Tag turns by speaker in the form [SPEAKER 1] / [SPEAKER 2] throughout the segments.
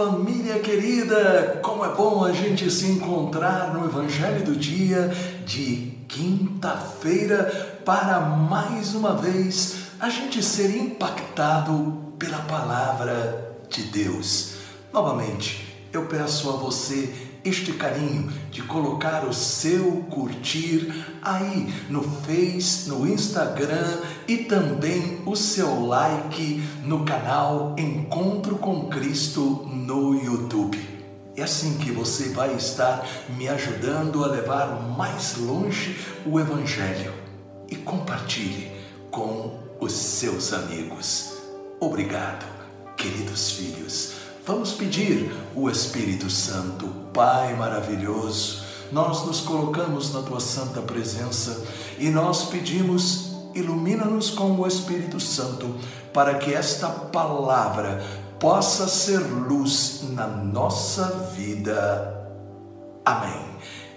[SPEAKER 1] família querida! Como é bom a gente se encontrar no Evangelho do Dia de quinta-feira para mais uma vez a gente ser impactado pela palavra de Deus. Novamente, eu peço a você este carinho de colocar o seu curtir aí no Face, no Instagram e também o seu like no canal Encontro com Cristo no YouTube. É assim que você vai estar me ajudando a levar mais longe o Evangelho e compartilhe com os seus amigos. Obrigado, queridos filhos. Vamos pedir o Espírito Santo, Pai maravilhoso. Nós nos colocamos na tua santa presença e nós pedimos, ilumina-nos com o Espírito Santo, para que esta palavra possa ser luz na nossa vida. Amém.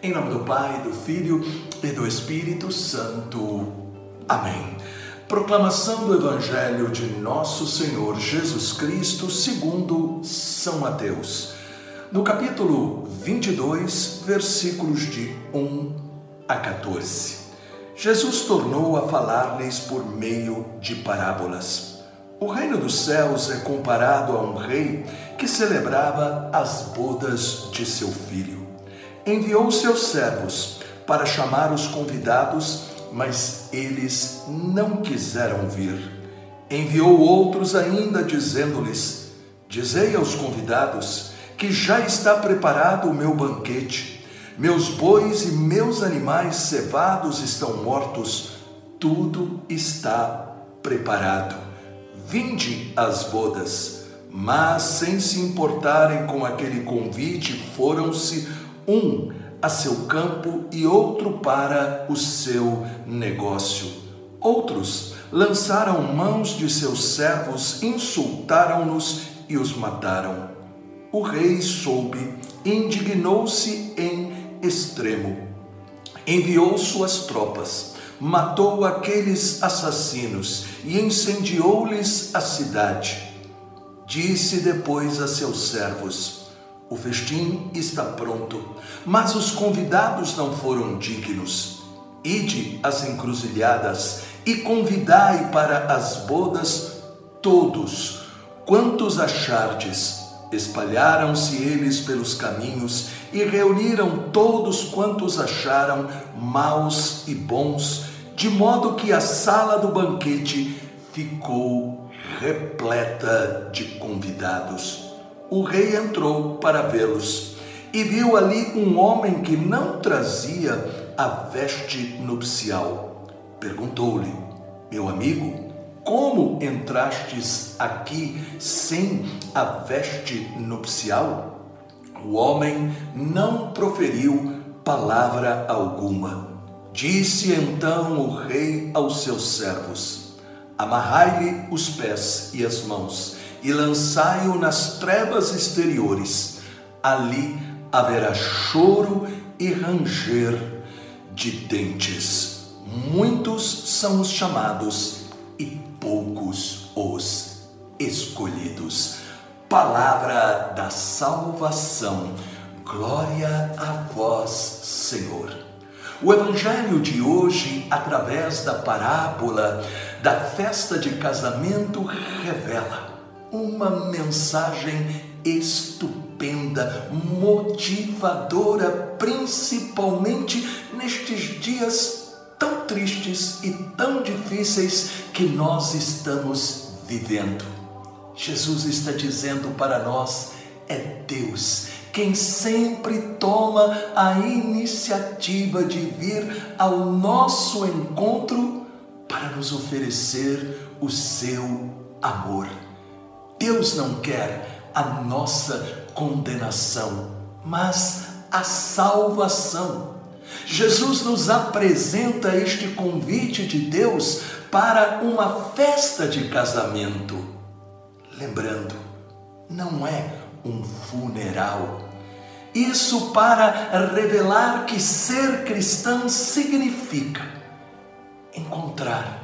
[SPEAKER 1] Em nome do Pai, do Filho e do Espírito Santo. Amém. Proclamação do Evangelho de Nosso Senhor Jesus Cristo segundo São Mateus. No capítulo 22, versículos de 1 a 14. Jesus tornou a falar-lhes por meio de parábolas. O reino dos céus é comparado a um rei que celebrava as bodas de seu filho. Enviou seus servos para chamar os convidados mas eles não quiseram vir. Enviou outros ainda, dizendo-lhes: Dizei aos convidados que já está preparado o meu banquete. Meus bois e meus animais cevados estão mortos, tudo está preparado. Vinde às bodas. Mas, sem se importarem com aquele convite, foram-se um a seu campo e outro para o seu negócio. Outros lançaram mãos de seus servos, insultaram-nos e os mataram. O rei soube, indignou-se em extremo. Enviou suas tropas, matou aqueles assassinos e incendiou-lhes a cidade. Disse depois a seus servos: o festim está pronto, mas os convidados não foram dignos. Ide às encruzilhadas e convidai para as bodas todos quantos achardes. Espalharam-se eles pelos caminhos e reuniram todos quantos acharam, maus e bons, de modo que a sala do banquete ficou repleta de convidados o rei entrou para vê-los e viu ali um homem que não trazia a veste nupcial. Perguntou-lhe: Meu amigo, como entrastes aqui sem a veste nupcial? O homem não proferiu palavra alguma. Disse então o rei aos seus servos: Amarrai-lhe os pés e as mãos e lançai-o nas trevas exteriores. Ali haverá choro e ranger de dentes. Muitos são os chamados e poucos os escolhidos. Palavra da salvação. Glória a vós, Senhor. O Evangelho de hoje, através da parábola da festa de casamento, revela uma mensagem estupenda, motivadora, principalmente nestes dias tão tristes e tão difíceis que nós estamos vivendo. Jesus está dizendo para nós: é Deus quem sempre toma a iniciativa de vir ao nosso encontro para nos oferecer o seu amor. Deus não quer a nossa condenação, mas a salvação. Jesus nos apresenta este convite de Deus para uma festa de casamento. Lembrando, não é um funeral. Isso para revelar que ser cristão significa encontrar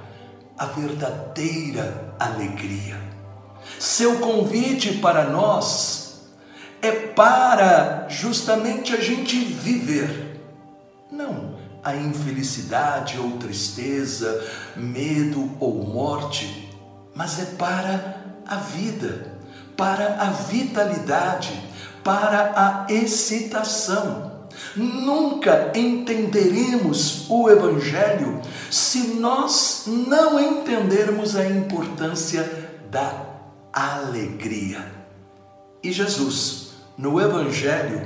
[SPEAKER 1] a verdadeira alegria seu convite para nós é para justamente a gente viver. Não a infelicidade ou tristeza, medo ou morte, mas é para a vida, para a vitalidade, para a excitação. Nunca entenderemos o Evangelho se nós não entendermos a importância da alegria. E Jesus, no Evangelho,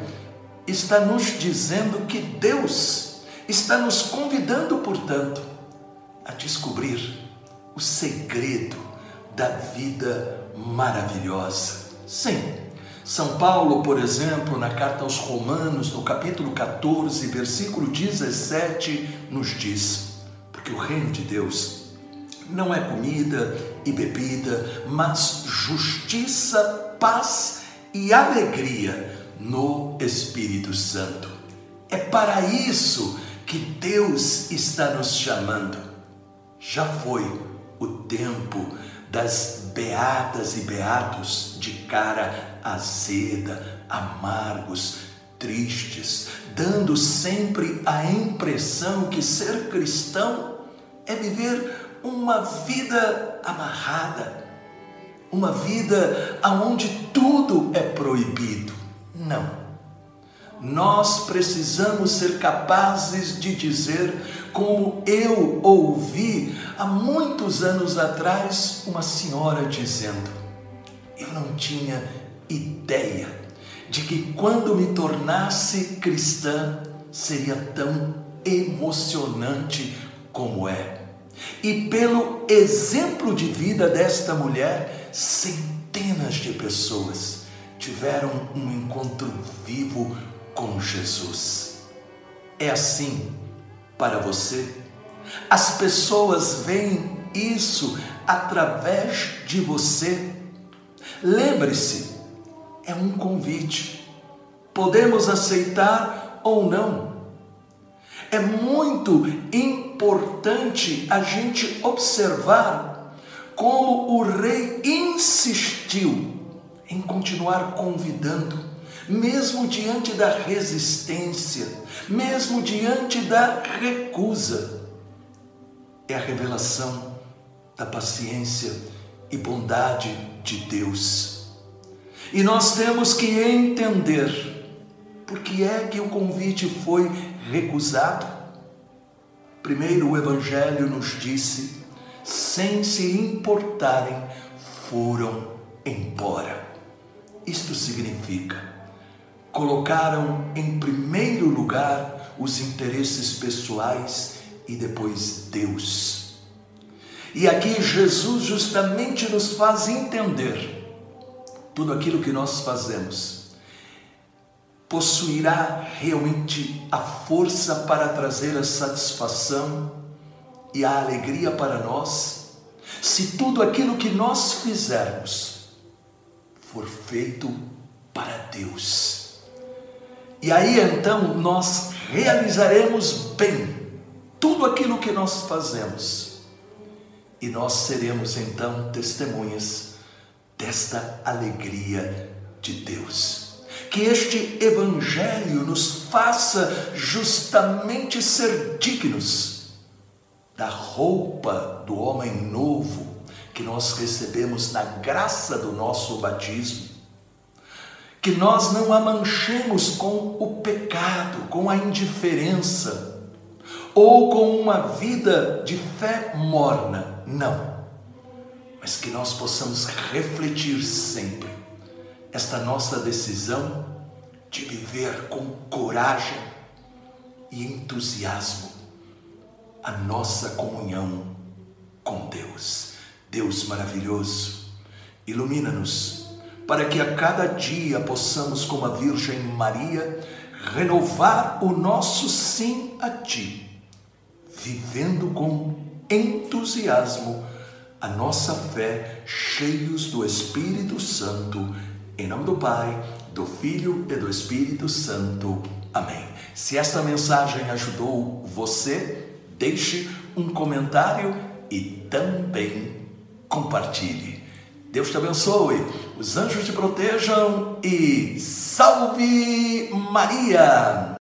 [SPEAKER 1] está nos dizendo que Deus está nos convidando, portanto, a descobrir o segredo da vida maravilhosa. Sim, São Paulo, por exemplo, na carta aos Romanos, no capítulo 14, versículo 17, nos diz: Porque o reino de Deus não é comida e bebida, mas justiça, paz e alegria no Espírito Santo. É para isso que Deus está nos chamando. Já foi o tempo das beatas e beatos de cara azeda, amargos, tristes, dando sempre a impressão que ser cristão é viver uma vida amarrada, uma vida aonde tudo é proibido. Não. Nós precisamos ser capazes de dizer, como eu ouvi há muitos anos atrás uma senhora dizendo: Eu não tinha ideia de que quando me tornasse cristã seria tão emocionante como é. E pelo exemplo de vida desta mulher, centenas de pessoas tiveram um encontro vivo com Jesus. É assim para você? As pessoas veem isso através de você. Lembre-se, é um convite. Podemos aceitar ou não. É muito importante a gente observar como o rei insistiu em continuar convidando, mesmo diante da resistência, mesmo diante da recusa. É a revelação da paciência e bondade de Deus. E nós temos que entender por que é que o convite foi recusado. Primeiro, o Evangelho nos disse sem se importarem, foram embora. Isto significa, colocaram em primeiro lugar os interesses pessoais e depois Deus. E aqui Jesus justamente nos faz entender tudo aquilo que nós fazemos possuirá realmente a força para trazer a satisfação e a alegria para nós, se tudo aquilo que nós fizermos for feito para Deus. E aí então nós realizaremos bem tudo aquilo que nós fazemos. E nós seremos então testemunhas desta alegria de Deus. Que este Evangelho nos faça justamente ser dignos da roupa do homem novo que nós recebemos na graça do nosso batismo, que nós não a manchemos com o pecado, com a indiferença ou com uma vida de fé morna, não, mas que nós possamos refletir sempre esta nossa decisão de viver com coragem e entusiasmo a nossa comunhão com Deus. Deus maravilhoso, ilumina-nos para que a cada dia possamos, como a Virgem Maria, renovar o nosso sim a Ti, vivendo com entusiasmo a nossa fé, cheios do Espírito Santo, em nome do Pai, do Filho e do Espírito Santo. Amém. Se esta mensagem ajudou você, deixe um comentário e também compartilhe. Deus te abençoe, os anjos te protejam e salve Maria!